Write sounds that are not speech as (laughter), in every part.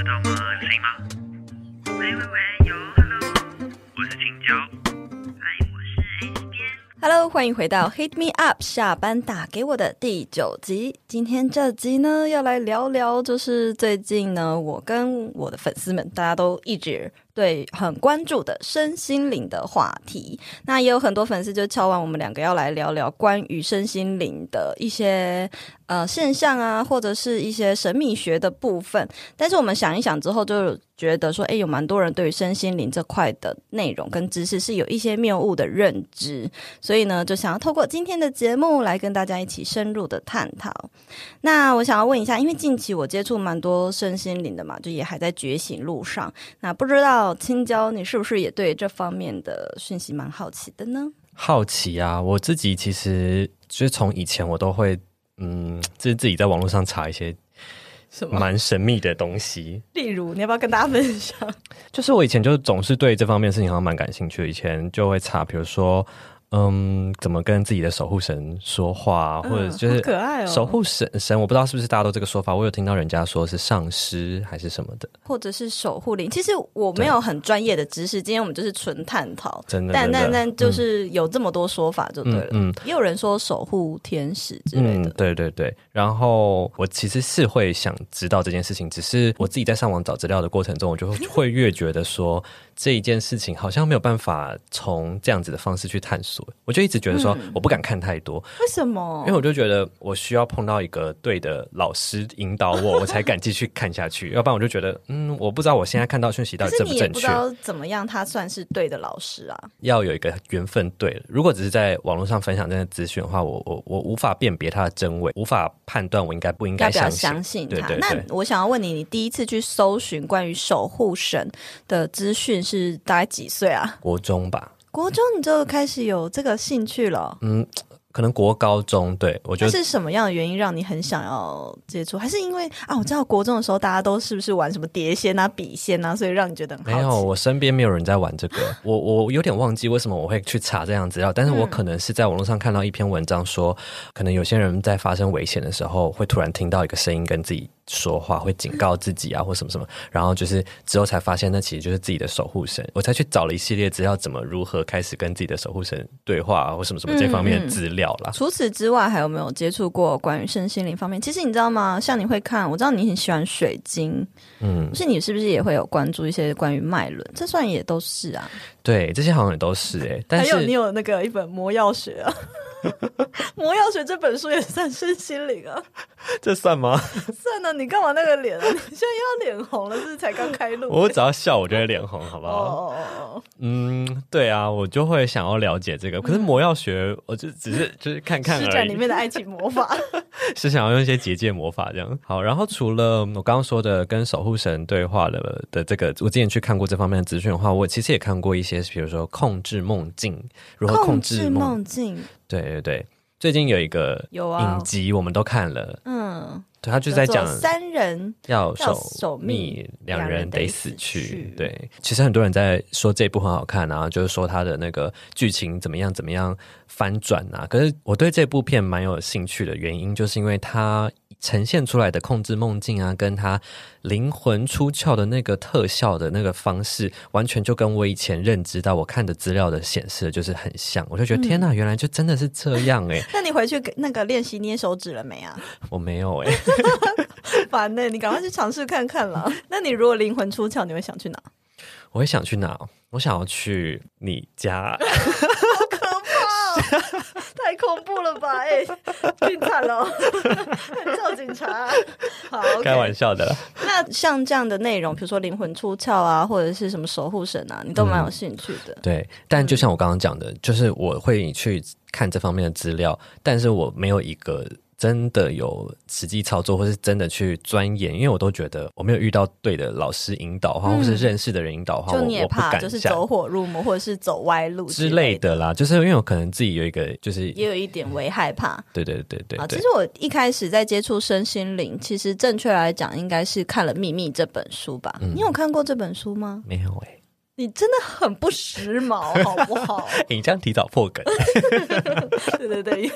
收到吗？有谁吗？喂喂喂，有，Hello，我是青椒。嗨，我是 A 边。Hello，欢迎回到 Hit Me Up 下班打给我的第九集。今天这集呢，要来聊聊，就是最近呢，我跟我的粉丝们，大家都一直对很关注的身心灵的话题。那也有很多粉丝就敲完我们两个要来聊聊关于身心灵的一些呃现象啊，或者是一些神秘学的部分。但是我们想一想之后，就觉得说，哎，有蛮多人对于身心灵这块的内容跟知识是有一些谬误的认知。所以呢，就想要透过今天的节目来跟大家一起深入的探讨。那我想要问一下，因为近期我接触蛮多身心灵的嘛，就也还在觉醒路上。那不知道青椒，你是不是也对这方面的讯息蛮好奇的呢？好奇啊，我自己其实就是从以前我都会，嗯，就是自己在网络上查一些什么？蛮神秘的东西。例如，你要不要跟大家分享？(laughs) 就是我以前就总是对这方面事情好像蛮感兴趣的，以前就会查，比如说，嗯，怎么跟自己的守护神说话，或者就是可爱哦守护神神，我不知道是不是大家都这个说法，我有听到人家说是上师还是什么的，或者是守护灵？其实我没有很专业的知识，今天我们就是纯探讨。真的，但但但就是有这么多说法就对了，嗯嗯也有人说守护天使之类嗯的，，对对对。然后我其实是会想知道这件事情，只是我自己在上网找资料的过程中，我就会越觉得说这一件事情好像没有办法从这样子的方式去探索。我就一直觉得说我不敢看太多，为什么？因为我就觉得我需要碰到一个对的老师引导我，我才敢继续看下去。(laughs) 要不然我就觉得，嗯，我不知道我现在看到讯息到底正不正确怎么样，他算是对的老师啊？要有一个缘分对了。如果只是在网络上分享这些资讯的话，我我我无法辨别它的真伪，无法判断我应该不应该相信。相信他？那对对对我想要问你，你第一次去搜寻关于守护神的资讯是大概几岁啊？国中吧，国中你就开始有这个兴趣了？嗯，可能国高中，对我觉得是什么样的原因让你很想要接触？还是因为啊，我知道国中的时候大家都是不是玩什么碟仙啊、笔仙啊，所以让你觉得很好？没有，我身边没有人在玩这个。(laughs) 我我有点忘记为什么我会去查这样资料，但是我可能是在网络上看到一篇文章说，可能有些人在发生危险的时候，会突然听到一个声音跟自己说话，会警告自己啊，或什么什么。然后就是之后才发现，那其实就是自己的守护神。我才去找了一系列资料，怎么如何开始跟自己的守护神对话啊，或什么什么这方面的资料啦。除此之外，还有没有接触过关于身心灵方面？其实你知道吗？像你会看，我知道你很喜欢水晶，嗯，是你是不是也会有关注一些关于脉轮？这算也都是啊。对，这些好像也都是哎、但是还有你有那个一本《魔药学》啊，(laughs)《魔药学》这本书也算身心灵啊。这算吗？算了，你干嘛那个脸啊？你现在要脸红了，是不是才刚开录？我只要笑，我就会脸红，好不好？哦哦哦哦，嗯，对啊，我就会想要了解这个。可是魔药学，我就只是就是看看，施展里面的爱情魔法。(laughs) (laughs) 是想要用一些结界魔法这样。好，然后除了我刚刚说的跟守护神对话的的这个，我之前去看过这方面的资讯的话，我其实也看过一些，比如说控制梦境，如何控制梦。梦境对对对，最近有一个有啊影集，我们都看了，嗯，对，他就在讲三人要要守守密密，两人得死去。对，其实很多人在说这部很好看啊，就是说他的那个剧情怎么样怎么样翻转啊。可是我对这部片蛮有兴趣的原因，就是因为它呈现出来的控制梦境啊，跟他灵魂出窍的那个特效的那个方式，完全就跟我以前认知到我看的资料的显示的就是很像。我就觉得、天哪，原来就真的是这样哎、(laughs) 那你回去给那个练习捏手指了没啊？我没有哎、(laughs) 烦呢、你赶快去尝试看看啦。(laughs) 那你如果灵魂出窍，你会想去哪？我会想去哪？我想要去你家。(laughs) 太恐怖了吧！哎、病惨了，叫警察。好开玩笑的啦。那像这样的内容，比如说灵魂出窍啊，或者是什么守护神啊，你都蛮有兴趣的。对，但就像我刚刚讲的，就是我会去看这方面的资料，但是我没有一个真的有实际操作，或是真的去钻研，因为我都觉得我没有遇到对的老师引导的话，或是认识的人引导的话，我就你也怕就是走火入魔，或者是走歪路之类类的啦。就是因为我可能自己有一个，就是也有一点为害怕。对对对对啊，其实，我一开始在接触身心灵，其实正确来讲，应该是看了《秘密》这本书吧？嗯你有看过这本书吗？没有哎、你真的很不时髦，(laughs) 好不好？你这样提早破梗，(laughs) 对对对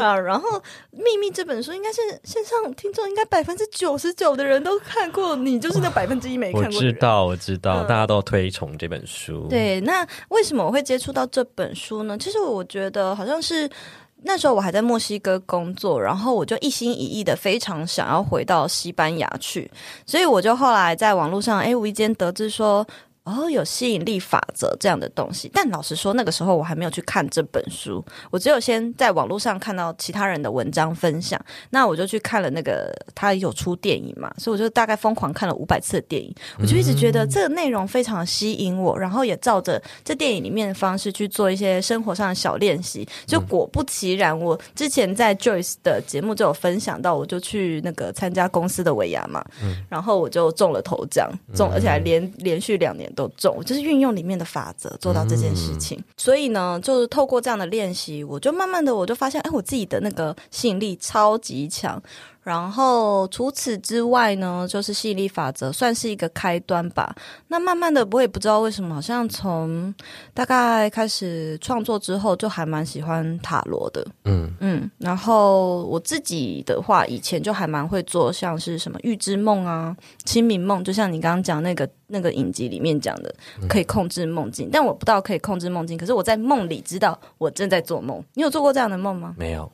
啊！然后《秘密》这本书应该是线上听众应该百分之九十九的人都看过，你就是那百分之一没看过我。知道，我知道，嗯大家都推崇这本书。，对，那为什么我会接触到这本书呢？其实我觉得好像是那时候我还在墨西哥工作，然后我就一心一意的非常想要回到西班牙去，所以我就后来在网络上，哎，无意间得知说。哦，有吸引力法则这样的东西，但老实说，那个时候我还没有去看这本书，我只有先在网络上看到其他人的文章分享，那我就去看了那个他有出电影嘛，所以我就大概疯狂看了五百次的电影，我就一直觉得这个内容非常的吸引我，然后也照着这电影里面的方式去做一些生活上的小练习。就果不其然，我之前在 Joyce 的节目就有分享到，我就去那个参加公司的尾牙嘛，然后我就中了头奖，中而且还连连续两年都重，就是运用里面的法则做到这件事情。所以呢，就是透过这样的练习，我就慢慢的我就发现，哎，我自己的那个吸引力超级强。然后除此之外呢，就是吸引力法则算是一个开端吧。那慢慢的，我也不知道为什么，好像从大概开始创作之后，就还蛮喜欢塔罗的。嗯嗯，然后我自己的话，以前就还蛮会做像是什么预知梦啊、清明梦，就像你刚刚讲那个那个影集里面讲的，可以控制梦境。但我不知道可以控制梦境，可是我在梦里知道我正在做梦。你有做过这样的梦吗？没有，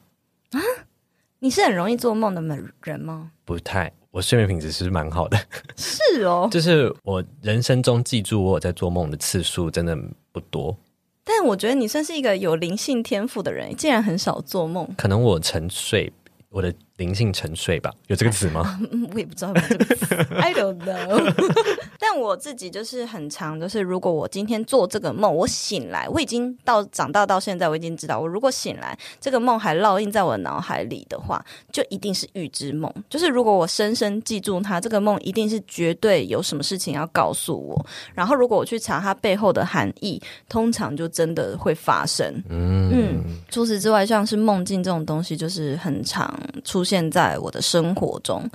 你是很容易做梦的人吗？不太。我睡眠品质是蛮好的，(laughs) 是哦，就是我人生中记住我有在做梦的次数真的不多，但我觉得你算是一个有灵性天赋的人，竟然很少做梦。可能我沉睡，我的灵性沉睡吧，有这个词吗？(laughs) 嗯，我也不知道有没有这个词，I don't know。(laughs) 但我自己就是很长，就是如果我今天做这个梦，我醒来，我已经到长大到现在，我已经知道，我如果醒来，这个梦还烙印在我脑海里的话，就一定是预知梦。就是如果我深深记住它，这个梦一定是绝对有什么事情要告诉我。然后如果我去查它背后的含义，通常就真的会发生。嗯嗯除此之外，像是梦境这种东西，就是很常出现在我的生活中。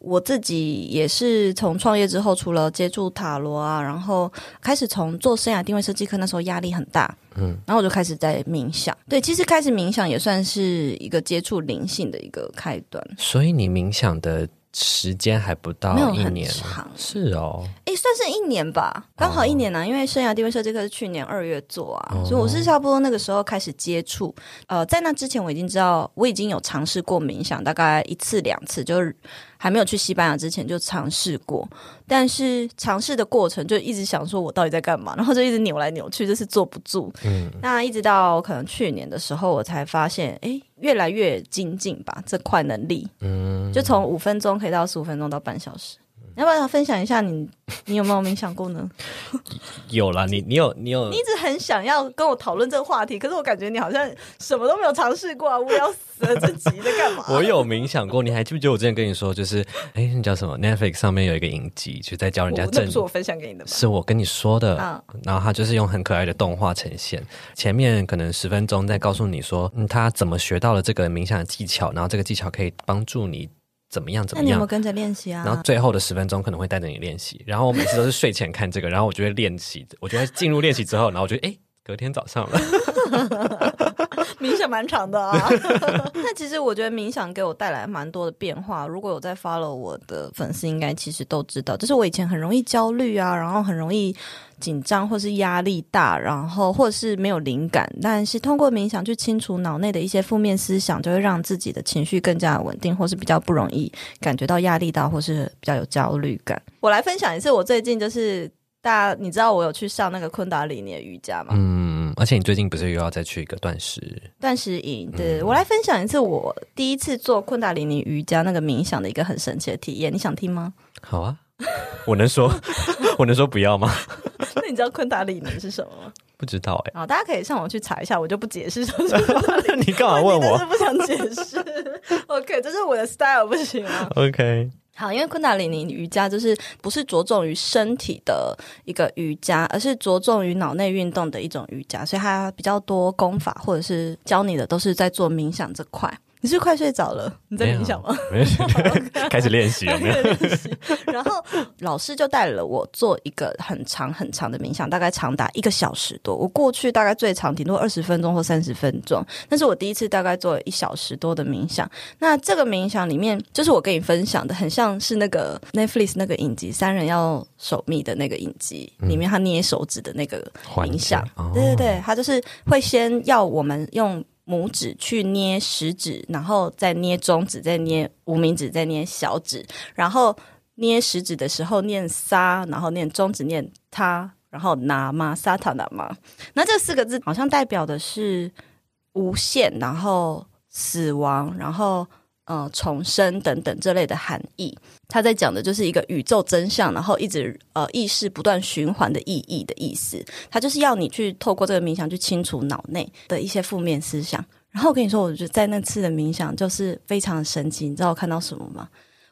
我自己也是从创业之后，除了接触塔罗啊，然后开始从做生涯定位设计课，那时候压力很大，嗯，然后我就开始在冥想。对，其实开始冥想也算是一个接触灵性的一个开端，所以你冥想的时间还不到一年，长，是哦，哎，算是一年吧，刚好一年呢、因为生涯定位设计课是去年二月做啊，哦。所以我是差不多那个时候开始接触。呃，在那之前我已经知道，我已经有尝试过冥想，大概一次两次，就是还没有去西班牙之前就尝试过。但是尝试的过程就一直想说，我到底在干嘛，(laughs) 然后就一直扭来扭去，就是坐不住。嗯，那一直到可能去年的时候，我才发现，诶，越来越精进吧，这块能力。嗯，就从五分钟可以到十五分钟到半小时。你要不要分享一下你你有没有冥想过呢？有啦，你你有你有你一直很想要跟我讨论这个话题，可是我感觉你好像什么都没有尝试过啊，无聊死了，这集在干嘛？(laughs) 我有冥想过，你还记不记得我之前跟你说，就是哎，那叫什么？Netflix 上面有一个影集，就在教人家正不是我分享给你的吗？是我跟你说的，啊然后他就是用很可爱的动画呈现，前面可能十分钟在告诉你说，嗯，他怎么学到了这个冥想的技巧，然后这个技巧可以帮助你怎么样怎么样。那你有没有跟着练习啊？然后最后的十分钟可能会带着你练习，然后我每次都是睡前看这个，然后我就会练习，我就会进入练习之后，然后我就哎，隔天早上了，(laughs) 冥想蛮长的啊。(laughs) 但其实我觉得冥想给我带来蛮多的变化。如果有在 follow 我的粉丝，应该其实都知道，就是我以前很容易焦虑啊，然后很容易紧张或是压力大，然后或者是没有灵感。但是通过冥想去清除脑内的一些负面思想，就会让自己的情绪更加稳定，或是比较不容易感觉到压力大，或是比较有焦虑感。我来分享一次，我最近就是。大家，你知道我有去上那个昆达里尼的瑜伽吗？嗯，而且你最近不是又要再去一个断食？断食营，对、我来分享一次我第一次做昆达里尼瑜伽那个冥想的一个很神奇的体验，你想听吗？好啊，我能说 (laughs) 我能说不要吗？(laughs) 那你知道昆达里尼是什么吗？不知道哎、好，大家可以上网去查一下，我就不解释什么。(laughs) 你干嘛问我不想解释。OK，这是我的 style，不行啊。？OK，好，因为昆达里尼瑜伽就是不是着重于身体的一个瑜伽，而是着重于脑内运动的一种瑜伽，所以它比较多功法或者是教你的都是在做冥想这块。你是快睡着了？你在冥想吗？没有？(laughs) 开始练习有没有？然后老师就带了我做一个很长很长的冥想，大概长达一个小时多。我过去大概最长顶多二十分钟或三十分钟，但是我第一次大概做了一小时多的冥想。那这个冥想里面，就是我跟你分享的，很像是那个 Netflix 那个影集《三人要守密》的那个影集里面他捏手指的那个冥想。哦对对对，他就是会先要我们用拇指去捏食指，然后再捏中指，再捏无名指，再捏小指，然后捏食指的时候念沙，然后念中指念他，然后拿嘛沙塔拿嘛。那这四个字好像代表的是无限，然后死亡，然后呃重生等等这类的含义。他在讲的就是一个宇宙真相，然后一直呃意识不断循环的意义的意思。他就是要你去透过这个冥想去清除脑内的一些负面思想。然后我跟你说，我觉得在那次的冥想就是非常神奇。你知道我看到什么吗？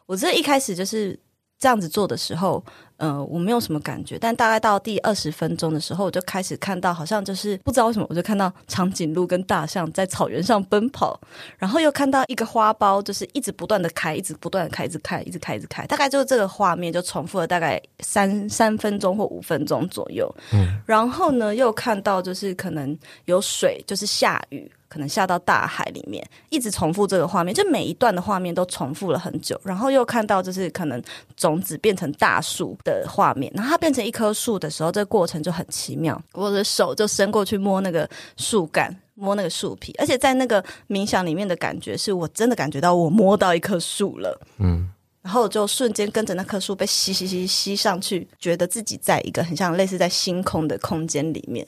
我这一开始就是这样子做的时候，呃，我没有什么感觉，但大概到第二十分钟的时候，我就开始看到，好像就是不知道为什么，我就看到长颈鹿跟大象在草原上奔跑，然后又看到一个花苞，就是一直不断的开，一直不断的开，一直开，一直开，一直开，大概就是这个画面就重复了大概三三分钟或五分钟左右。嗯，然后呢，又看到就是可能有水，就是下雨。可能下到大海里面，一直重复这个画面，就每一段的画面都重复了很久，然后又看到就是可能种子变成大树的画面，然后它变成一棵树的时候，这个过程就很奇妙。我的手就伸过去摸那个树干，摸那个树皮，而且在那个冥想里面的感觉，是我真的感觉到我摸到一棵树了，嗯，然后就瞬间跟着那棵树被吸吸吸吸上去，觉得自己在一个很像类似在星空的空间里面。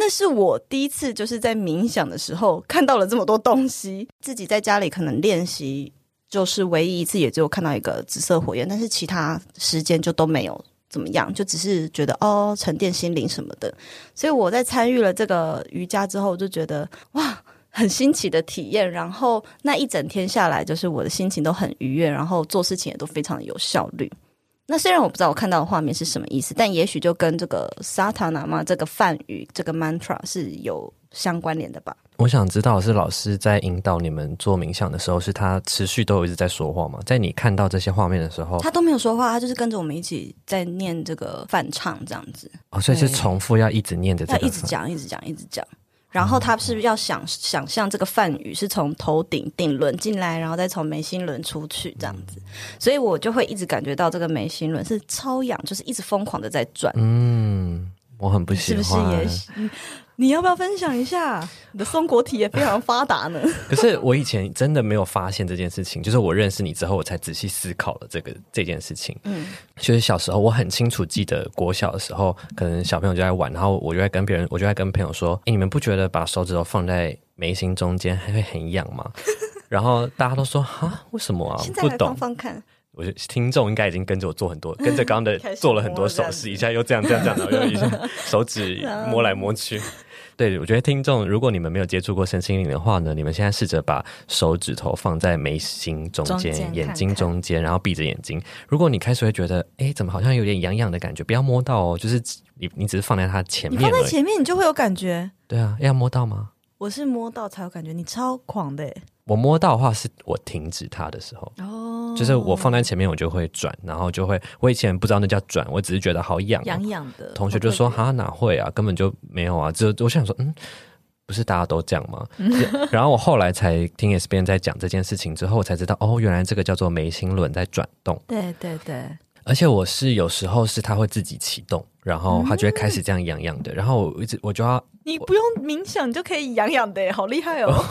那是我第一次就是在冥想的时候看到了这么多东西。自己在家里可能练习，就是唯一一次也只有看到一个紫色火焰，但是其他时间就都没有怎么样，就只是觉得哦沉淀心灵什么的。所以我在参与了这个瑜伽之后，就觉得哇。很新奇的体验，然后那一整天下来，就是我的心情都很愉悦，然后做事情也都非常的有效率。那虽然我不知道我看到的画面是什么意思，但也许就跟这个萨塔纳嘛这个梵语这个 mantra 是有相关联的吧。我想知道是老师在引导你们做冥想的时候，是他持续都有一直在说话吗？在你看到这些画面的时候，他都没有说话，他就是跟着我们一起在念这个梵唱这样子。哦，所以是重复要一直念的这一直讲，一直讲，一直讲。然后他是要想想象这个梵语是从头顶顶轮进来，然后再从眉心轮出去这样子，所以我就会一直感觉到这个眉心轮是超痒，就是一直疯狂的在转，嗯，我很不喜是欢，不是也是？你你要不要分享一下？你的松果体也非常发达呢。(laughs) 可是我以前真的没有发现这件事情，就是我认识你之后，我才仔细思考了这个这件事情。嗯，就是小时候我很清楚记得国小的时候，可能小朋友就在玩，然后我就在跟别人，我就在跟朋友说：“哎，你们不觉得把手指头放在眉心中间还会很痒吗？” (laughs) 然后大家都说：“啊，为什么啊？不懂放。放看，”我就听众应该已经跟着我做很多，跟着刚刚的 (laughs) 做了很多手势，一下又这样这样这样，然后又一下手指摸来摸去。对，我觉得听众，如果你们没有接触过身心灵的话呢，你们现在试着把手指头放在眉心中间、中间眼睛看看中间，然后闭着眼睛。如果你开始会觉得，哎，怎么好像有点痒痒的感觉，不要摸到哦，就是你你只是放在它前面你。放在前面，你就会有感觉。对啊，要摸到吗？我是摸到才有感觉，你超狂的耶我摸到的话，是我停止它的时候，哦。就是我放在前面，我就会转，然后就会，我以前不知道那叫转，我只是觉得好痒、哦，痒痒的。同学就说：“好特哈，哪会啊，根本就没有啊。”只我想说，嗯，不是大家都这样吗？(laughs) 然后我后来才听 S 边在讲这件事情之后，我才知道，哦，原来这个叫做眉心轮在转动，别对对对，而且我是有时候是它会自己启动，然后他就会开始这样痒痒的，然后我一直我就要你不用冥想你就可以痒痒的，好厉害哦！(laughs)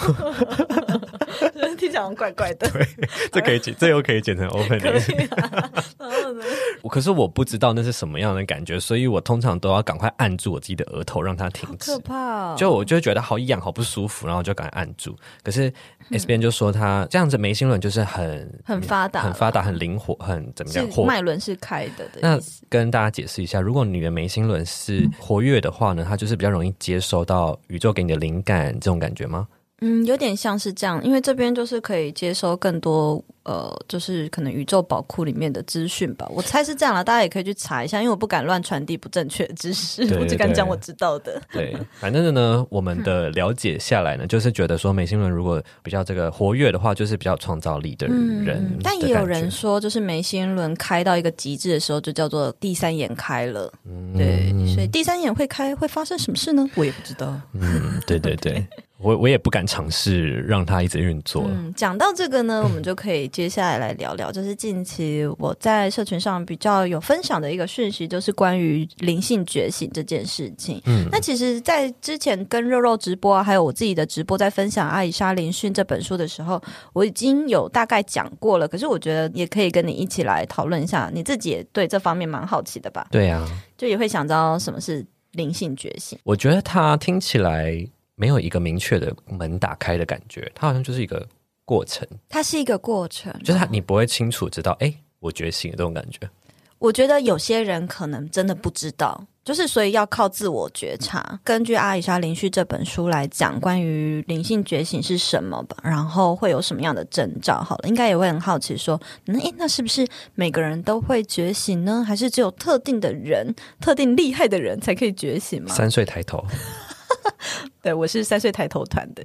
听起来好怪怪的。对这可以剪，这又可以剪成 open 可以啊。然后呢？可是我不知道那是什么样的感觉，所以我通常都要赶快按住我自己的额头，让它停止可。怕哦！就我就会觉得好痒、好不舒服，然后我就赶快按住。可是 S 边就说他这样子眉心轮就是很很发达，很发达、很灵活、很怎么讲活。是脉轮是开的的那。跟大家解释一下，如果你的眉心轮是活跃的话呢，它就是比较容易接收到宇宙给你的灵感这种感觉吗？嗯，有点像是这样，因为这边就是可以接收更多呃，就是可能宇宙宝库里面的资讯吧。我猜是这样了，大家也可以去查一下，因为我不敢乱传递不正确的知识，(laughs) 我只敢讲我知道的。对，反正呢，我们的了解下来呢，就是觉得说美心轮如果比较这个活跃的话，就是比较创造力的人、嗯，但也有人说，就是眉心轮开到一个极致的时候，就叫做第三眼开了。嗯对，所以第三眼会开会发生什么事呢？我也不知道。嗯，对对对，我我也不敢尝试让它一直运作。嗯，讲到这个呢，我们就可以接下来来聊聊，就是近期我在社群上比较有分享的一个讯息，就是关于灵性觉醒这件事情。嗯，那其实，在之前跟肉肉直播啊，还有我自己的直播，在分享《阿以莎灵讯》这本书的时候，我已经有大概讲过了。可是我觉得也可以跟你一起来讨论一下，你自己也对这方面蛮好奇的吧？对啊，就也会想知道什么是灵性觉醒。我觉得它听起来没有一个明确的门打开的感觉，它好像就是一个过程，它是一个过程，就是它你不会清楚知道，哎，我觉醒了这种感觉。我觉得有些人可能真的不知道，就是所以要靠自我觉察。根据阿里莎灵序这本书来讲，关于灵性觉醒是什么吧，然后会有什么样的征兆？好了，应该也会很好奇说，那诶，那是不是每个人都会觉醒呢？还是只有特定的人、特定厉害的人才可以觉醒吗？三岁抬头，对，我是三岁抬头团的。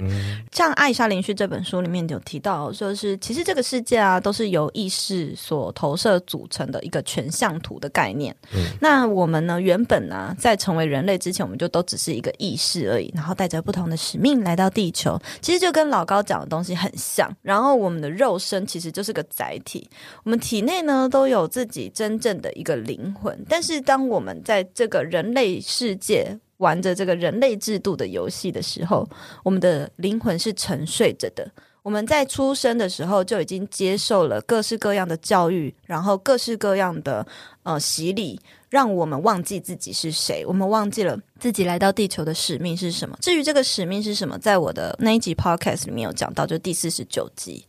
像《艾莎灵序》这本书里面有提到，就是其实这个世界啊，都是由意识所投射组成的一个全像图的概念。那我们呢，原本呢、在成为人类之前，我们就都只是一个意识而已，然后带着不同的使命来到地球。其实就跟老高讲的东西很像。然后我们的肉身其实就是个载体，我们体内呢都有自己真正的一个灵魂。但是当我们在这个人类世界玩着这个人类制度的游戏的时候，我们的灵魂是沉睡着的。我们在出生的时候就已经接受了各式各样的教育，然后各式各样的呃洗礼，让我们忘记自己是谁，我们忘记了自己来到地球的使命是什么。至于这个使命是什么，在我的那一集 podcast 里面有讲到，就第四十九集。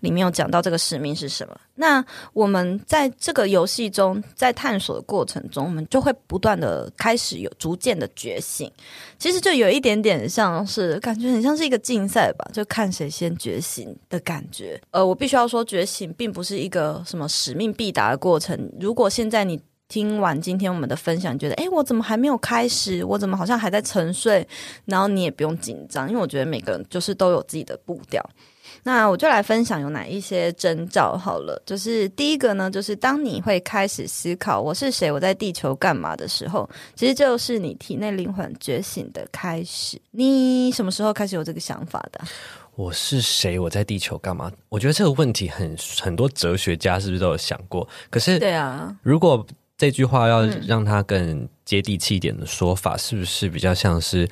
里面有讲到这个使命是什么。那我们在这个游戏中，在探索的过程中，我们就会不断的开始有逐渐的觉醒。其实就有一点点像是感觉很像是一个竞赛吧，就看谁先觉醒的感觉。呃，我必须要说，觉醒并不是一个什么使命必达的过程。如果现在你听完今天我们的分享，觉得哎，我怎么还没有开始？我怎么好像还在沉睡？然后你也不用紧张，因为我觉得每个人就是都有自己的步调。那我就来分享有哪一些征兆好了。就是第一个呢，就是当你会开始思考我是谁，我在地球干嘛的时候，其实就是你体内灵魂觉醒的开始。你什么时候开始有这个想法的？我是谁？我在地球干嘛？我觉得这个问题很很多哲学家是不是都有想过？可是，对啊，如果这句话要让它更接地气一点的说法，是不是比较像是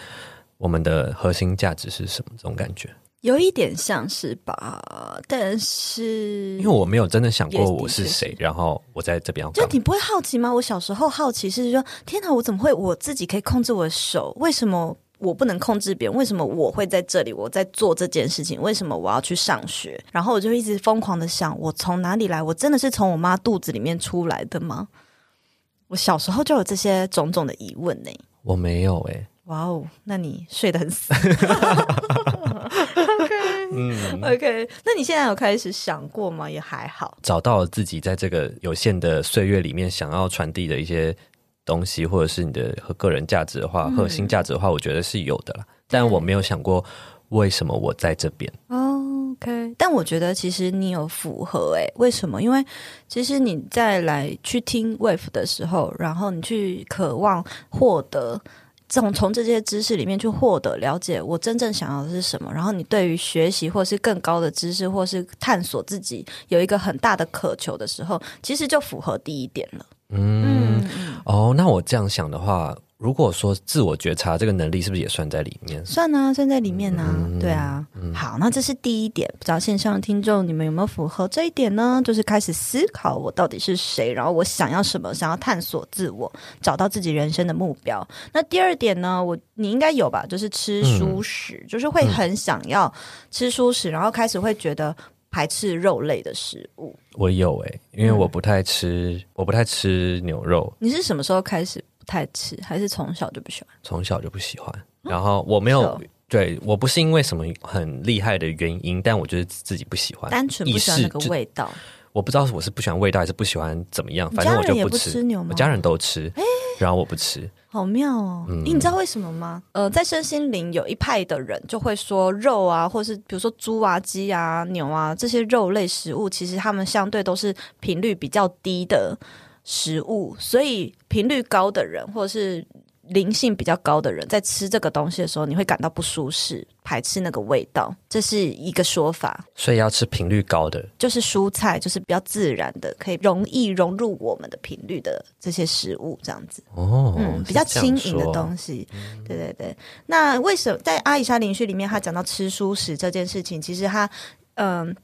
我们的核心价值是什么？这种感觉？有一点像是吧，但是因为我没有真的想过我是谁，然后我在这边？就你不会好奇吗？我小时候好奇是说，天哪，我怎么会我自己可以控制我的手？为什么我不能控制别人？为什么我会在这里？我在做这件事情？为什么我要去上学？然后我就一直疯狂的想，我从哪里来？我真的是从我妈肚子里面出来的吗？我小时候就有这些种种的疑问呢、我没有哎、哇哦，那你睡得很死。(laughs) (laughs) 嗯，OK，那你现在有开始想过吗？也还好。找到了自己在这个有限的岁月里面想要传递的一些东西，或者是你的个人价值的话，核心价值的话，我觉得是有的啦。但我没有想过为什么我在这边。哦 OK，但我觉得其实你有符合诶、为什么？因为其实你在来去听 Wave 的时候，然后你去渴望获得。从从这些知识里面去获得了解，我真正想要的是什么。然后你对于学习或是更高的知识，或是探索自己有一个很大的渴求的时候，其实就符合第一点了。嗯，哦，那我这样想的话，如果说自我觉察这个能力，是不是也算在里面？算啊，算在里面呢、嗯对啊。好，那这是第一点，不知道线上的听众你们有没有符合这一点呢？就是开始思考我到底是谁，然后我想要什么，想要探索自我，找到自己人生的目标。那第二点呢，我你应该有吧？就是吃蔬食，就是会很想要吃蔬食，然后开始会觉得排斥肉类的食物。我有诶、因为我不太吃，我不太吃牛肉，你是什么时候开始不太吃，还是从小就不喜欢？从小就不喜欢。然后我没有对我不是因为什么很厉害的原因，但我觉得自己不喜欢，单纯不喜欢那个味道。我不知道我是不喜欢味道还是不喜欢怎么样，反正我家人也不吃。牛吗我家人都吃，然后我不吃。好妙哦！你知道为什么吗？呃，在身心灵有一派的人就会说，肉啊，或是比如说猪啊、鸡啊、牛啊这些肉类食物，其实它们相对都是频率比较低的食物，所以频率高的人或者是灵性比较高的人，在吃这个东西的时候，你会感到不舒适，排斥那个味道，这是一个说法。所以要吃频率高的。就是蔬菜，就是比较自然的，可以容易融入我们的频率的这些食物，这样子。哦，嗯，比较轻盈的东西，对对对。那为什么在阿以莎灵序里面，他讲到吃素食这件事情，其实他嗯。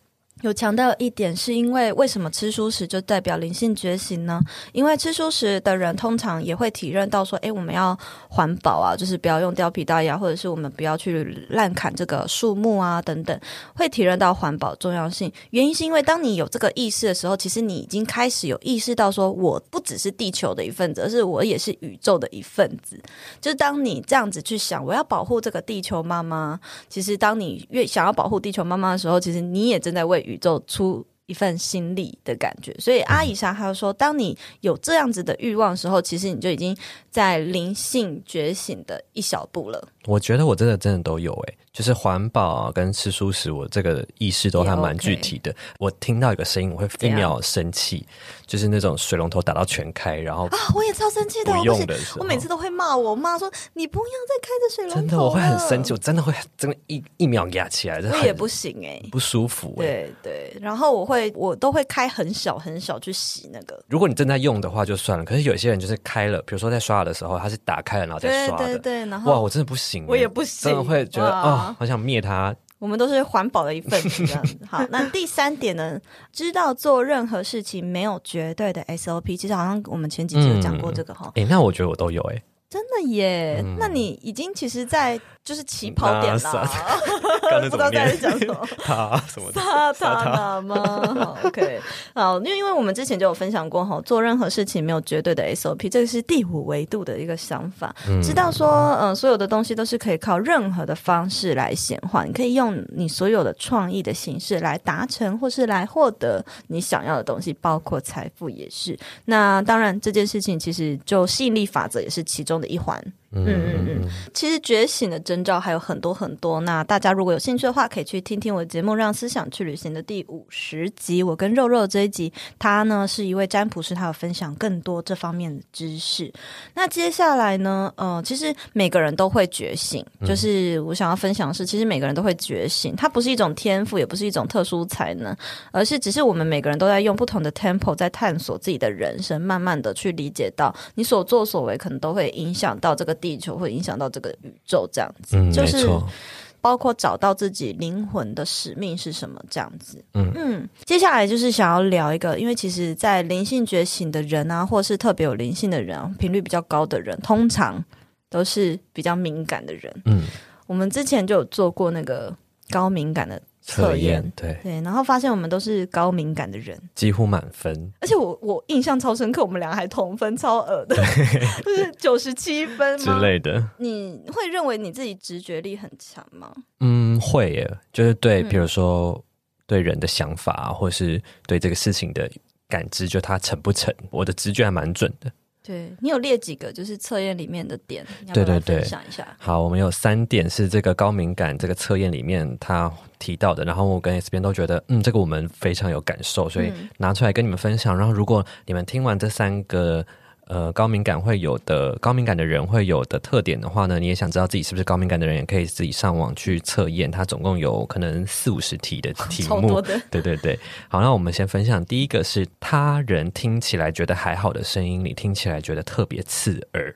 有强调一点，是因为为什么吃素食就代表灵性觉醒呢？因为吃素食的人通常也会体认到说，诶，我们要环保啊，就是不要用貂皮大衣啊，或者是我们不要去滥砍这个树木啊，等等，会体认到环保重要性。原因是因为当你有这个意识的时候，其实你已经开始有意识到说，我不只是地球的一份子，而是我也是宇宙的一份子。就是当你这样子去想，我要保护这个地球妈妈，其实当你越想要保护地球妈妈的时候，其实你也正在为宇宙出。一份心力的感觉，所以阿以莎她说，当你有这样子的欲望的时候，其实你就已经在灵性觉醒的一小步了。我觉得我真的真的都有诶，就是环保啊跟吃素食，我这个意识都还蛮具体的。我听到一个声音，我会一秒生气，就是那种水龙头打到全开，然后啊，我也超生气的，我用的时候我每次都会骂我妈说：“你不要再开着水龙头真的我会很生气，我真的会真的一一秒压起来，很我也不行哎、不舒服诶。对对，然后我会我都会开很小很小去洗那个。如果你正在用的话就算了，可是有些人就是开了，比如说在刷牙的时候，他是打开了然后再刷的，对对，然后哇，我真的不行欸，我也不行真的会觉得啊哦，好想灭他。我们都是环保的一份子，这样子。好，那第三点呢，(laughs) 知道做任何事情没有绝对的 SOP。其实好像我们前几集有讲过这个哈、诶，那我觉得我都有诶，真的耶。那你已经其实，在就是起跑点那了，(laughs) 刚才不知道在讲什么。他什么的，萨塔纳吗？好，OK，好，因为因为我们之前就有分享过哈，做任何事情没有绝对的 SOP，这个是第五维度的一个想法，知道说，嗯、所有的东西都是可以靠任何的方式来显化，你可以用你所有的创意的形式来达成，或是来获得你想要的东西，包括财富也是。那当然，这件事情其实就吸引力法则也是其中的一环。嗯嗯嗯，其实觉醒的征兆还有很多很多。那大家如果有兴趣的话，可以去听听我的节目《让思想去旅行》的第五十集。我跟肉肉这一集，他呢是一位占卜师，他有分享更多这方面的知识。那接下来呢，呃，其实每个人都会觉醒，就是我想要分享的是，其实每个人都会觉醒，它不是一种天赋，也不是一种特殊才能，而是只是我们每个人都在用不同的 tempo 在探索自己的人生，慢慢的去理解到你所作所为可能都会影响到这个地球，会影响到这个宇宙，这样子，嗯，就是，包括找到自己灵魂的使命是什么这样子。嗯接下来就是想要聊一个，因为其实，在灵性觉醒的人啊，或是特别有灵性的人啊，频率比较高的人，通常都是比较敏感的人。嗯，我们之前就有做过那个高敏感的测测验验，对，对，然后发现我们都是高敏感的人，几乎满分，而且我我印象超深刻，我们俩还同分，超恶的，(laughs) 就是九十七分之？类的。你会认为你自己直觉力很强吗？嗯，会耶，就是对，嗯比如说对人的想法啊，或是对这个事情的感知，就它成不成，我的直觉还蛮准的。对你有列几个就是测验里面的点，要对对对分享一下？好，我们有三点是这个高敏感这个测验里面他提到的，然后我跟 S 边都觉得，嗯，这个我们非常有感受，所以嗯拿出来跟你们分享。然后，如果你们听完这三个呃高敏感会有的高敏感的人会有的特点的话呢，你也想知道自己是不是高敏感的人，也可以自己上网去测验。它总共有可能四五十题的题目。对对对，好，那我们先分享第一个是他人听起来觉得还好的声音，你听起来觉得特别刺耳，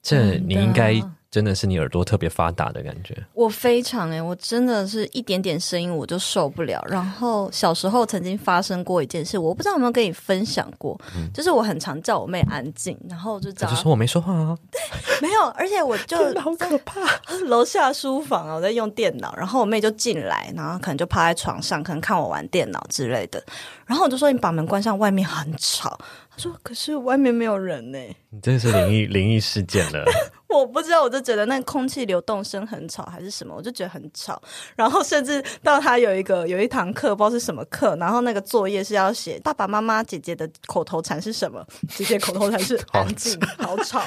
这你应该真的是你耳朵特别发达的感觉。我非常哎、我真的是一点点声音我就受不了。然后小时候曾经发生过一件事，我不知道有没有跟你分享过，就是我很常叫我妹安静，然后就叫她他就说我没说话啊，(laughs) 没有，而且我就 (laughs) 好可怕。楼下书房啊，我在用电脑，然后我妹就进来，然后可能就趴在床上，可能看我玩电脑之类的。然后我就说：“你把门关上，外面很吵。”他说：“可是外面没有人呢、(laughs) 你这是灵异灵异事件了。(laughs) 我不知道，我就觉得那空气流动声很吵，还是什么，我就觉得很吵。然后甚至到他有一个有一堂课，不知道是什么课，然后那个作业是要写爸爸妈妈姐姐的口头禅是什么？姐姐口头禅是 (laughs) 安静，好吵。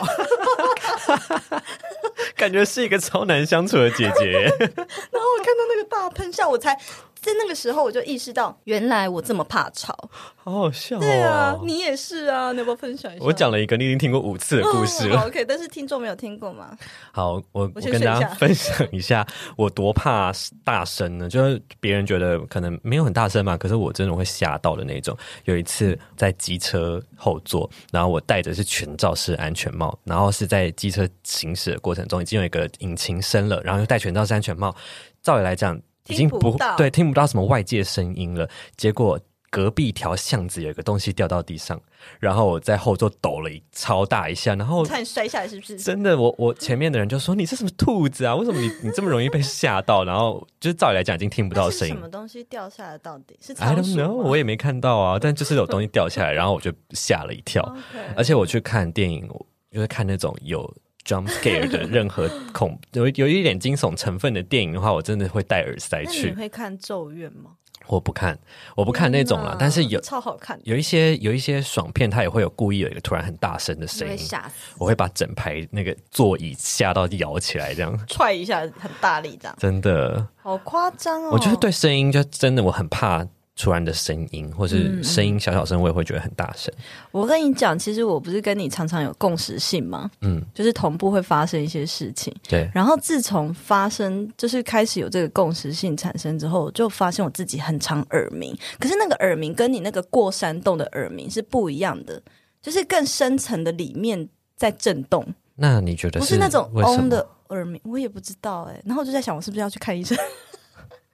感觉是一个超难相处的姐姐。然后我看到那个大喷笑，我才在那个时候我就意识到，原来我这么怕吵。好好笑哦！对啊，你也是啊，你要不要分享一下？我讲了一个你已经听过五次的故事了。哦 OK，但是听众没有听过吗？好，我我我跟大家分享一下我多怕大声呢，就是别人觉得可能没有很大声嘛，可是我真的会吓到的那种。有一次在机车后座，然后我戴的是全罩式安全帽，然后是在机车行驶的过程中已经有一个引擎声了，然后又戴全罩式安全帽，照理来讲已经不不对听不到什么外界声音了，结果。隔壁一条巷子有一个东西掉到地上，然后我在后座抖了一超大一下，然后差点摔下来，是不是？真的，我我前面的人就说你是什么兔子啊？为什么你你这么容易被吓到？然后就是照理来讲已经听不到声音什么东西掉下来？到底是，I 仓 don't know，我也没看到啊。但就是有东西掉下来，然后我就吓了一跳。而且我去看电影，我就是看那种有 jump scare 的任何恐有有一点惊悚成分的电影的话，我真的会戴耳塞去你。会看《咒怨》吗？我不看，我不看那种了。但是有超好看，有一些有一些爽片，它也会有故意有一个突然很大声的声音，吓死，我会把整排那个座椅吓到摇起来，这样踹一下很大力，这样真的。好夸张哦！我觉得对声音就真的我很怕突然的声音，或嗯是声音小小声，我也会觉得很大声。我跟你讲，其实我不是跟你常常有共识性吗？嗯，就是同步会发生一些事情。对，然后自从发生，就是开始有这个共识性产生之后，我就发现我自己很常耳鸣。可是那个耳鸣跟你那个过山洞的耳鸣是不一样的，就是更深层的里面在震动，那你觉得不是那种嗡的耳鸣。我也不知道哎、然后我就在想，我是不是要去看医生？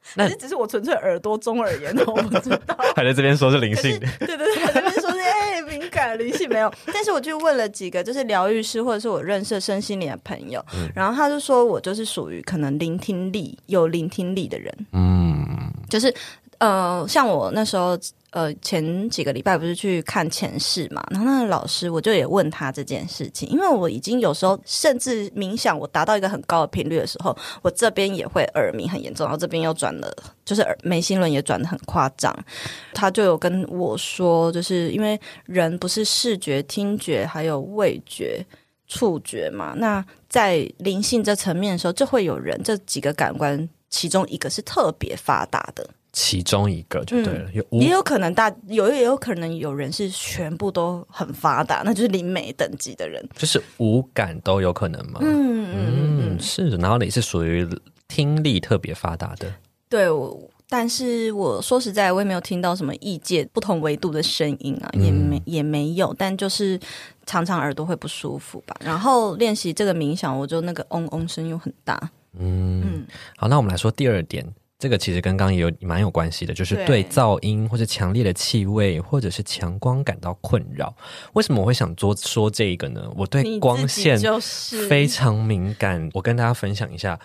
(laughs) 那只是我纯粹耳朵中耳炎，我不知道。(laughs) 还在这边说是灵性的？对对对，我这边说是哎、(laughs) 敏感灵性没有，但是我就问了几个就是疗愈师或者是我认识身心灵的朋友，嗯然后他就说我就是属于可能聆听力有聆听力的人，嗯，就是呃，像我那时候呃前几个礼拜不是去看前世嘛，然后那个老师我就也问他这件事情，因为我已经有时候甚至冥想我达到一个很高的频率的时候，我这边也会耳鸣很严重，然后这边又转了，就是耳眉心轮也转的很夸张。他就有跟我说，就是因为人不是视觉、听觉还有味觉。触觉嘛，那在灵性这层面的时候，就会有人这几个感官其中一个是特别发达的，其中一个就对了，有五嗯也有可能大有也有可能有人是全部都很发达，那就是灵媒等级的人。就是五感都有可能吗？嗯嗯是的。然后你是属于听力特别发达的，对我。但是我说实在，我也没有听到什么异界不同维度的声音啊，也没也没有。但就是常常耳朵会不舒服吧。然后练习这个冥想，我就那个嗡嗡声又很大。嗯，好，那我们来说第二点。这个其实跟刚刚也有蛮有关系的，就是对对噪音或者强烈的气味或者是强光感到困扰。为什么我会想做说这个呢？我对光线非常敏感。我跟大家分享一下，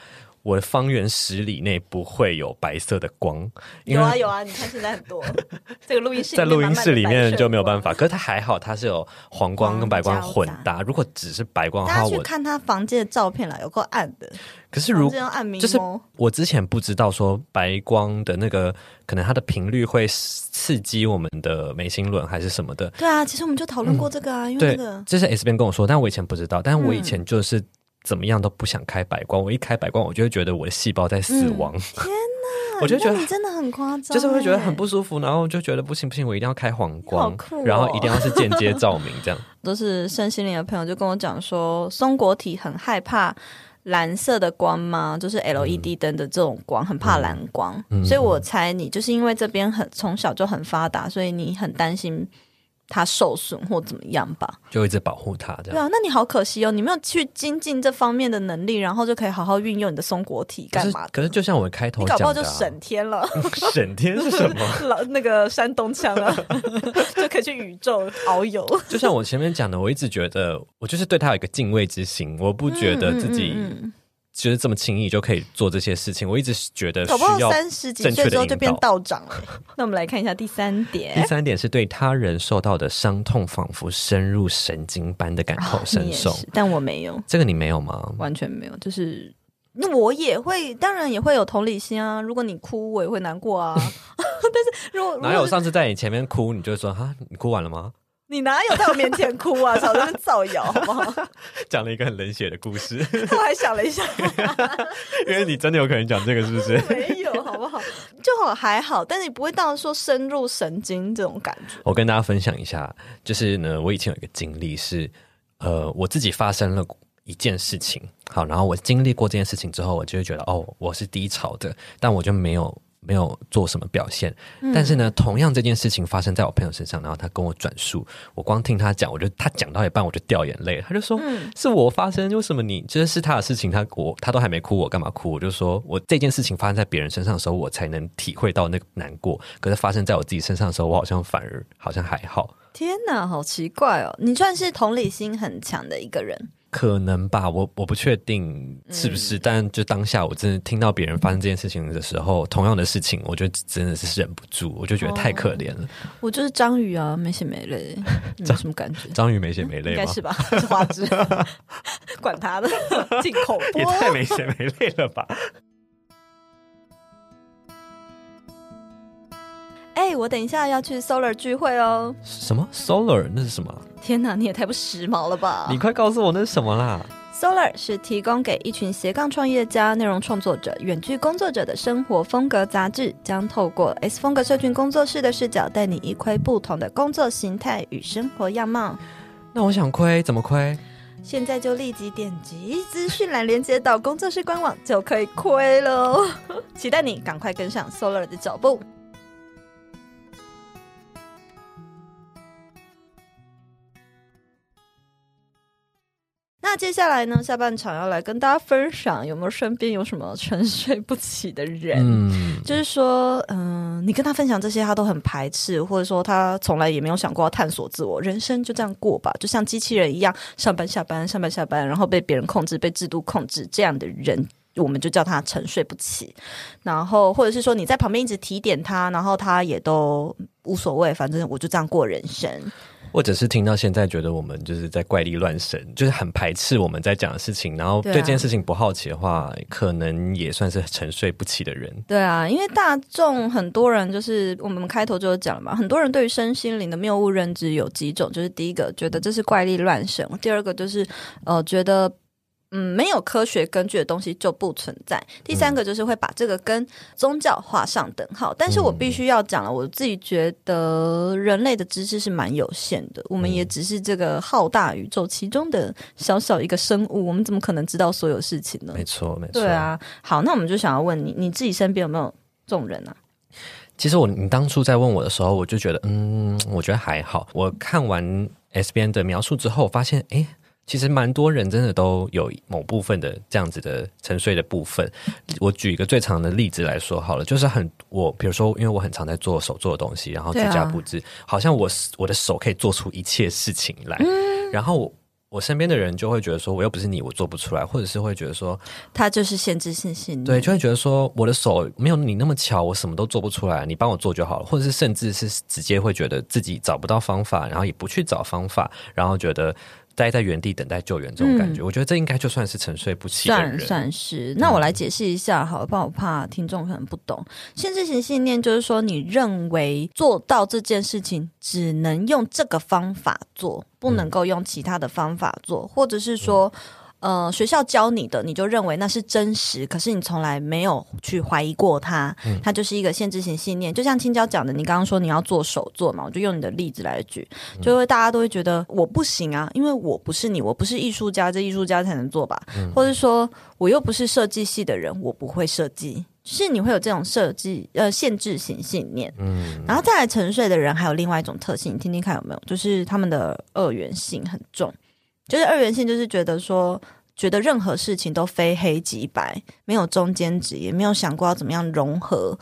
我的方圆十里内不会有白色的光，有啊有啊，你看现在很多 (laughs) 这个录音室在录音室里面就没有办法。可是它还好，它是有黄光跟白光光混搭。如果只是白光的话，我看他房间的照片啦，有够暗的，可是如房间要暗迷就是我之前不知道说白光的那个可能它的频率会刺激我们的眉心轮还是什么的。对啊，其实我们就讨论过这个啊，因为对这个，这是 S 边跟我说，但我以前不知道。但我以嗯前就是怎么样都不想开白光，我一开白光，我就会觉得我的细胞在死亡，天哪，(laughs) 我就觉得你真的很夸张欸，就是会觉得很不舒服，然后就觉得不行不行，我一定要开黄光，哦。然后一定要是间接照明这样。(laughs) 都是身心灵的朋友就跟我讲说，松果体很害怕蓝色的光吗？就是 LED 灯的这种光，很怕蓝光，嗯。所以我猜你就是因为这边很从小就很发达，所以你很担心它受损或怎么样吧？就一直保护它这样。对啊，那你好可惜哦，你没有去精进这方面的能力，然后就可以好好运用你的松果体干嘛的？可是就像我开头你搞不好就省天了，(laughs) 省天是什么？(laughs) 老那个山东腔啊，(laughs) 就可以去宇宙遨游。就像我前面讲的，我一直觉得我就是对他有一个敬畏之心，我不觉得自己嗯嗯嗯就是这么轻易就可以做这些事情。我一直觉得搞不好需要三十几岁之后就变道长了。(laughs) 那我们来看一下第三点第，三点是对他人受到的伤痛仿佛深入神经般的感同身受。但我没有，这个你没有吗？完全没有，就是。那我也会，当然也会有同理心啊。如果你哭，我也会难过啊。(laughs) 但是如果哪有上次在你前面哭，你就说哈，你哭完了吗？你哪有在我面前哭啊？少在那边造谣好不好？(laughs) 讲了一个很冷血的故事，(laughs) 我还想了一下，(laughs) 因为你真的有可能讲这个，是不是？没有好不好？就好还好，但你不会到说深入神经这种感觉。我跟大家分享一下，就是呢，我以前有一个经历是，呃，我自己发生了一件事情，好，然后我经历过这件事情之后，我就会觉得，哦，我是低潮的，但我就没有没有做什么表现。但是呢，同样这件事情发生在我朋友身上，然后他跟我转述，我光听他讲，我就他讲到一半我就掉眼泪，他就说，是我发生，为什么你就是是他的事情，他我他都还没哭，我干嘛哭？我就说我这件事情发生在别人身上的时候，我才能体会到那个难过，可是发生在我自己身上的时候，我好像反而好像还好。天哪，好奇怪哦！你算是同理心很强的一个人，可能吧，我我不确定是不是，但就当下我真的听到别人发生这件事情的时候，同样的事情，我就真的是忍不住，我就觉得太可怜了。我就是章鱼啊，没血没泪，有什么感觉。(laughs) 章鱼没血没泪吗？应该是吧？是花枝，(laughs) 管他的，进口播也太没血没泪了吧！哎、我等一下要去 Solar 聚会哦！什么 Solar 那是什么？天哪，你也太不时髦了吧！你快告诉我那是什么啦！Solar 是提供给一群斜杠创业家、内容创作者、远距工作者的生活风格杂志，将透过 S 风格社群工作室的视角，带你一窥不同的工作形态与生活样貌。那我想亏怎么亏？现在就立即点击资讯栏连接到工作室官网，就可以窥喽！期待你赶快跟上 Solar 的脚步。那接下来呢？下半场要来跟大家分享，有没有身边有什么沉睡不起的人？嗯，就是说，嗯、你跟他分享这些，他都很排斥，或者说他从来也没有想过要探索自我，人生就这样过吧，就像机器人一样，上班下班，上班下班，然后被别人控制，被制度控制，这样的人。我们就叫他沉睡不起，然后或者是说你在旁边一直提点他，然后他也都无所谓，反正我就这样过人生。或者是听到现在觉得我们就是在怪力乱神，就是很排斥我们在讲的事情，然后对这件事情不好奇的话，可能也算是沉睡不起的人。对啊，因为大众很多人就是我们开头就有讲了嘛，很多人对于身心灵的谬误认知有几种，就是第一个觉得这是怪力乱神，第二个就是呃觉得。嗯，没有科学根据的东西就不存在。第三个就是会把这个跟宗教画上等号。但是我必须要讲了，我自己觉得人类的知识是蛮有限的，我们也只是这个浩大宇宙其中的小小一个生物，我们怎么可能知道所有事情呢？没错，没错。对，啊，好，那我们就想要问你，你自己身边有没有这种人啊？其实我你当初在问我的时候，我就觉得，嗯，我觉得还好。我看完 S B N 的描述之后，发现，诶，其实蛮多人真的都有某部分的这样子的沉睡的部分。我举一个最长的例子来说好了，就是很我比如说，因为我很常在做手做的东西，然后居家布置，好像我我的手可以做出一切事情来，然后我。我身边的人就会觉得说，我又不是你，我做不出来，或者是会觉得说，他就是限制性信念。对，就会觉得说我的手没有你那么巧，我什么都做不出来，你帮我做就好了，或者是甚至是直接会觉得自己找不到方法，然后也不去找方法，然后觉得待在原地等待救援这种感觉，我觉得这应该就算是沉睡不起的算人。算是。那我来解释一下好了，不然我怕听众可能不懂。限制型信念就是说，你认为做到这件事情只能用这个方法做，不能够用其他的方法做，或者是说。呃，学校教你的，你就认为那是真实，可是你从来没有去怀疑过它，它就是一个限制性信念。就像青椒讲的，你刚刚说你要做手作嘛，我就用你的例子来举，就会大家都会觉得我不行啊，因为我不是你，我不是艺术家，这艺术家才能做吧，或者说我又不是设计系的人，我不会设计。是你会有这种设计呃限制型信念，嗯，然后再来沉睡的人还有另外一种特性，你听听看有没有？就是他们的二元性很重，就是二元性就是觉得说，觉得任何事情都非黑即白，没有中间值，也没有想过要怎么样融合。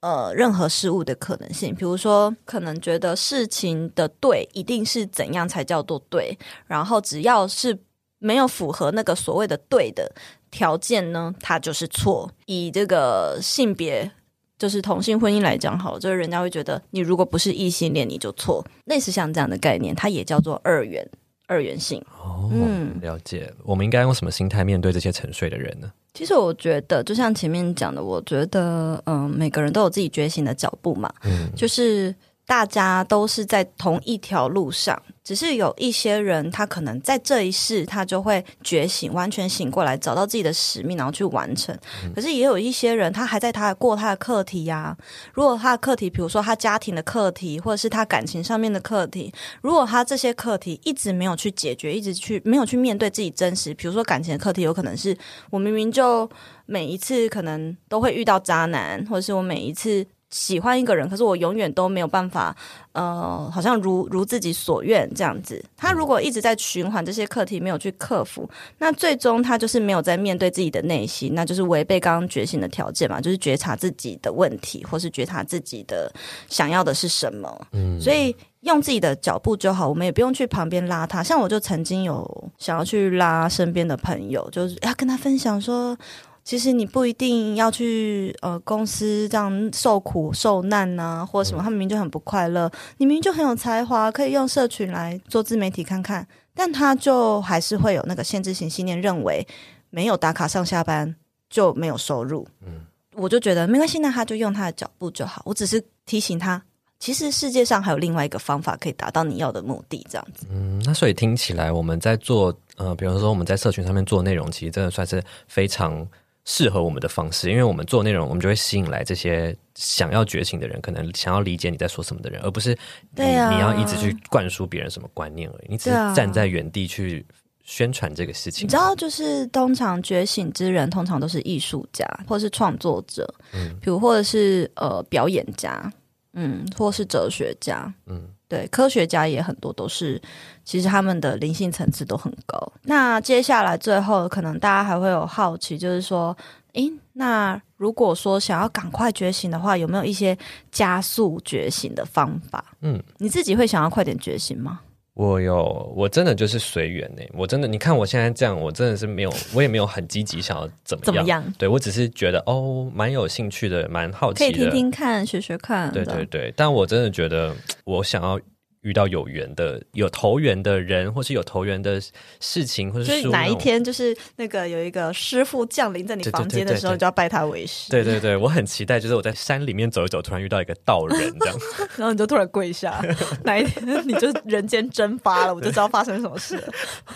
呃，任何事物的可能性，比如说，可能觉得事情的对一定是怎样才叫做对，然后只要是没有符合那个所谓的对的条件呢，它就是错。以这个性别。就是同性婚姻来讲，好了，就是人家会觉得你如果不是异性恋，你就错。类似像这样的概念，它也叫做二元二元性。哦，嗯了解。我们应该用什么心态面对这些沉睡的人呢？其实我觉得，就像前面讲的，我觉得，嗯，每个人都有自己觉醒的脚步嘛，嗯，就是大家都是在同一条路上，只是有一些人他可能在这一世他就会觉醒，完全醒过来，找到自己的使命，然后去完成。可是也有一些人，他还在他过他的课题呀、如果他的课题，比如说他家庭的课题，或者是他感情上面的课题，如果他这些课题一直没有去解决，一直去没有去面对自己真实，比如说感情的课题，有可能是我明明就每一次可能都会遇到渣男，或者是我每一次喜欢一个人，可是我永远都没有办法，呃，好像如如自己所愿这样子。他如果一直在循环这些课题，没有去克服，那最终他就是没有在面对自己的内心，那就是违背刚刚觉醒的条件嘛，就是觉察自己的问题，或是觉察自己的想要的是什么。嗯所以用自己的脚步就好，我们也不用去旁边拉他。像我就曾经有想要去拉身边的朋友，就是要跟他分享说，其实你不一定要去呃公司这样受苦受难呐、或者什么，他明明就很不快乐，你明明就很有才华，可以用社群来做自媒体看看，但他就还是会有那个限制性信念，认为没有打卡上下班就没有收入。嗯我就觉得没关系，那他就用他的脚步就好。我只是提醒他，其实世界上还有另外一个方法可以达到你要的目的，这样子。嗯，那所以听起来我们在做呃，比如说我们在社群上面做内容，其实真的算是非常适合我们的方式，因为我们做内容，我们就会吸引来这些想要觉醒的人，可能想要理解你在说什么的人，而不是你、啊你要一直去灌输别人什么观念而已，你只是站在原地去宣传这个事情。你知道，就是通常觉醒之人，通常都是艺术家或是创作者，嗯。比如或者是呃表演家，嗯，或是哲学家，嗯对，科学家也很多都是，其实他们的灵性层次都很高。那接下来最后，可能大家还会有好奇，就是说，诶，那如果说想要赶快觉醒的话，有没有一些加速觉醒的方法？嗯，你自己会想要快点觉醒吗？我有，我真的就是随缘呢。我真的，你看我现在这样，我真的是没有，(laughs) 我也没有很积极想要怎么样。怎么样？对我只是觉得哦，蛮有兴趣的，蛮好奇的。可以听听看，学学看。对对对，但我真的觉得，我想要遇到有缘的、有投缘的人，或是有投缘的事情，或是就是哪一？天，就是那个有一个师傅降临在你房间的时候，你就要拜他为师。对对对，我很期待，就是我在山里面走一走，突然遇到一个道人这样。(laughs) 然后你就突然跪下，(laughs) 哪一天你就人间蒸发了，我就知道发生什么事了。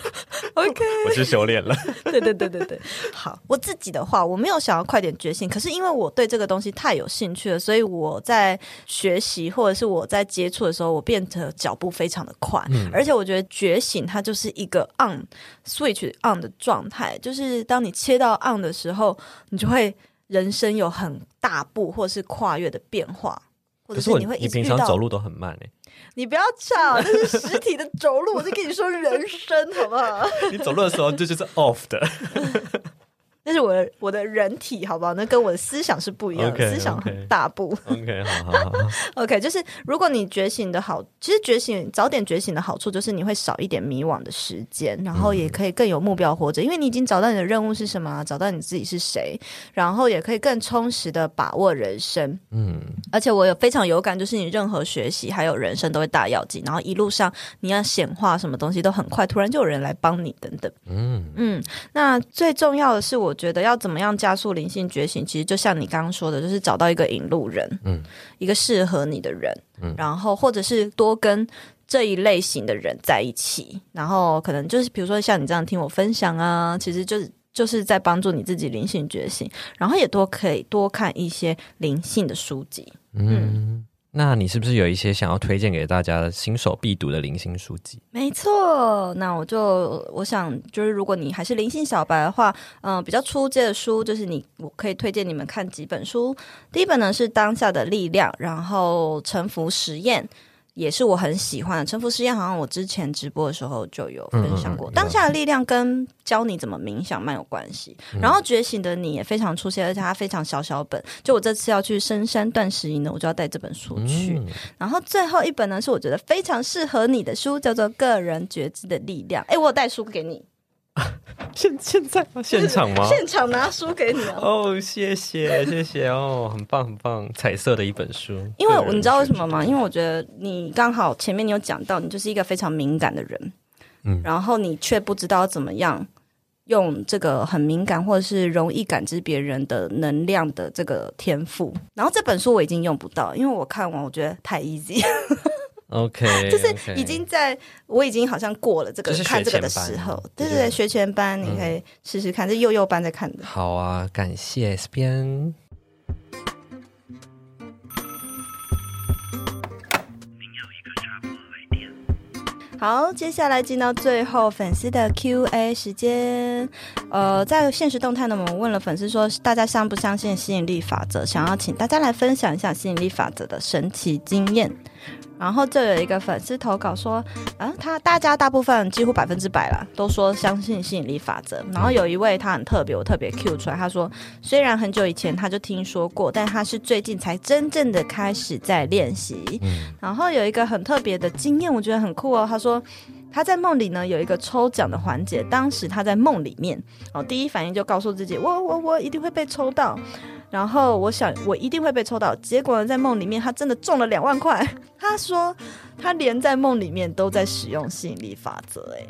(laughs) OK，我去修炼了。对对对对对，好。我自己的话，我没有想要快点觉醒，可是因为我对这个东西太有兴趣了，所以我在学习或者是我在接触的时候，我变得脚步非常的快，而且我觉得觉醒它就是一个 on switch on 的状态，就是当你切到 on 的时候，你就会人生有很大步或是跨越的变化。或者是，你会一你直遇到平常走路都很慢哎，你不要吵，这是实体的走路，我就跟你说人生好不好？(laughs) 你走路的时候这就是 off 的。(laughs) 那是我的我的人体，好不好？那跟我的思想是不一样思想很大步。OK，好好好好。(laughs) OK，就是如果你觉醒的好，其实觉醒早点觉醒的好处就是你会少一点迷惘的时间，然后也可以更有目标活着，因为你已经找到你的任务是什么啊，找到你自己是谁，然后也可以更充实的把握人生。嗯，而且我有非常有感，就是你任何学习还有人生都会大要紧，然后一路上你要显化什么东西都很快，突然就有人来帮你等等。嗯嗯，那最重要的是，我觉得要怎么样加速灵性觉醒，其实就像你刚刚说的，就是找到一个引路人，嗯，一个适合你的人，嗯然后或者是多跟。这一类型的人在一起，然后可能就是比如说像你这样听我分享啊，其实就是就是在帮助你自己灵性觉醒，然后也多可以多看一些灵性的书籍。嗯。那你是不是有一些想要推荐给大家的新手必读的灵性书籍？没错，那我就我想就是，如果你还是灵性小白的话，嗯、比较初阶的书，就是你我可以推荐你们看几本书。第一本呢是《当下的力量》，然后《沉浮实验》。也是我很喜欢的沉浮实验，好像我之前直播的时候就有分享过。嗯嗯嗯当下的力量跟教你怎么冥想蛮有关系。然后觉醒的你也非常出现，而且它非常小小本。就我这次要去深山断食营呢，我就要带这本书去。嗯然后最后一本呢，是我觉得非常适合你的书，叫做《个人觉知的力量》。哎，我有带书给你，(laughs) 现现在吗？现场吗？现场拿书给你哦。哦，谢谢谢谢哦，很棒很棒，彩色的一本书。因为你知道为什么吗？因为我觉得你刚好前面你有讲到，你就是一个非常敏感的人，嗯然后你却不知道怎么样用这个很敏感或者是容易感知别人的能量的这个天赋。然后这本书我已经用不到，因为我看完我觉得太 easy，OK，(laughs) 就是已经在我已经好像过了这个看这个的时候，对不对对学前班你可以试试看，这幼幼班在看的。好啊，感谢 S 边。好，接下来进到最后粉丝的 Q&A 时间。呃，在现实动态呢，我们问了粉丝说，大家相不相信吸引力法则？想要请大家来分享一下吸引力法则的神奇经验。然后就有一个粉丝投稿说，啊，他大家大部分几乎百分之百啦，都说相信吸引力法则。然后有一位他很特别，我特别 Q 出来，他说虽然很久以前他就听说过，但他是最近才真正的开始在练习。嗯然后有一个很特别的经验，我觉得很酷哦。他说他在梦里呢有一个抽奖的环节，当时他在梦里面哦，第一反应就告诉自己，我我我一定会被抽到。然后我想我一定会被抽到，结果呢在梦里面他真的中了两万块。(laughs) 他说他连在梦里面都在使用吸引力法则，哎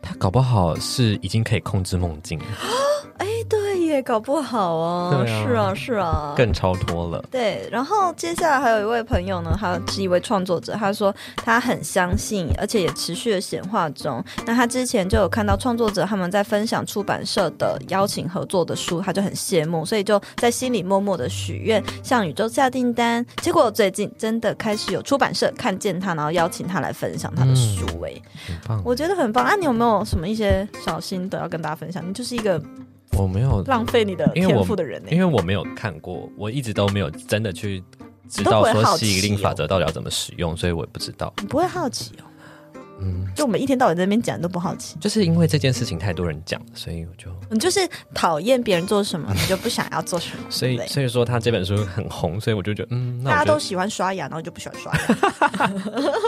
他搞不好是已经可以控制梦境了，(gasps) 哎，对耶，搞不好哦，对啊是啊是啊，更超脱了。对，然后接下来还有一位朋友呢，他是一位创作者，他说他很相信，而且也持续的显化中。那他之前就有看到创作者他们在分享出版社的邀请合作的书，他就很羡慕，所以就在心里默默的许愿，向宇宙下订单。结果最近真的开始有出版社看见他，然后邀请他来分享他的书、哎、很棒。我觉得很棒啊！你有没有什么一些小心得要跟大家分享？你就是一个我没有，浪费你的天赋的人呢、因为我没有看过，我一直都没有真的去知道说吸引力法哦则到底要怎么使用，所以我也不知道。你不会好奇哦？嗯，就我们一天到晚在那边讲都不好奇。就是因为这件事情太多人讲，所以我就，你就是讨厌别人做什么，(laughs) 你就不想要做什么，所以所以说他这本书很红，所以我就觉得，嗯，那大家都喜欢刷牙，然后就不喜欢刷牙。(laughs)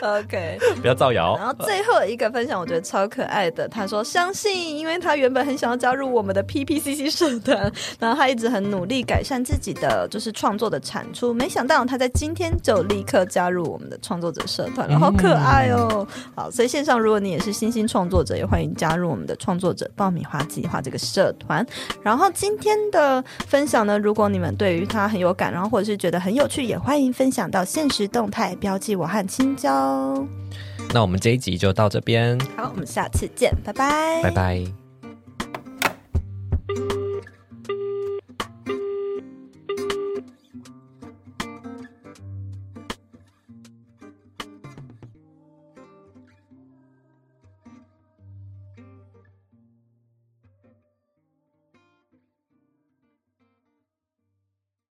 (laughs) OK，不要造谣然。后最后一个分享，我觉得超可爱的。他说相信，因为他原本很想要加入我们的 PPCC 社团，然后他一直很努力改善自己的就是创作的产出，没想到他在今天就立刻加入我们的创作者社团了，好可爱哦。好，所以线上如果你也是新兴创作者，也欢迎加入我们的创作者爆米花计划这个社团。然后今天的分享呢，如果你们对于它很有感，然后或者是觉得很有趣，也欢迎分享到现实动态，标记我和青椒。那我们这一集就到这边，好，我们下次见，拜拜，拜拜。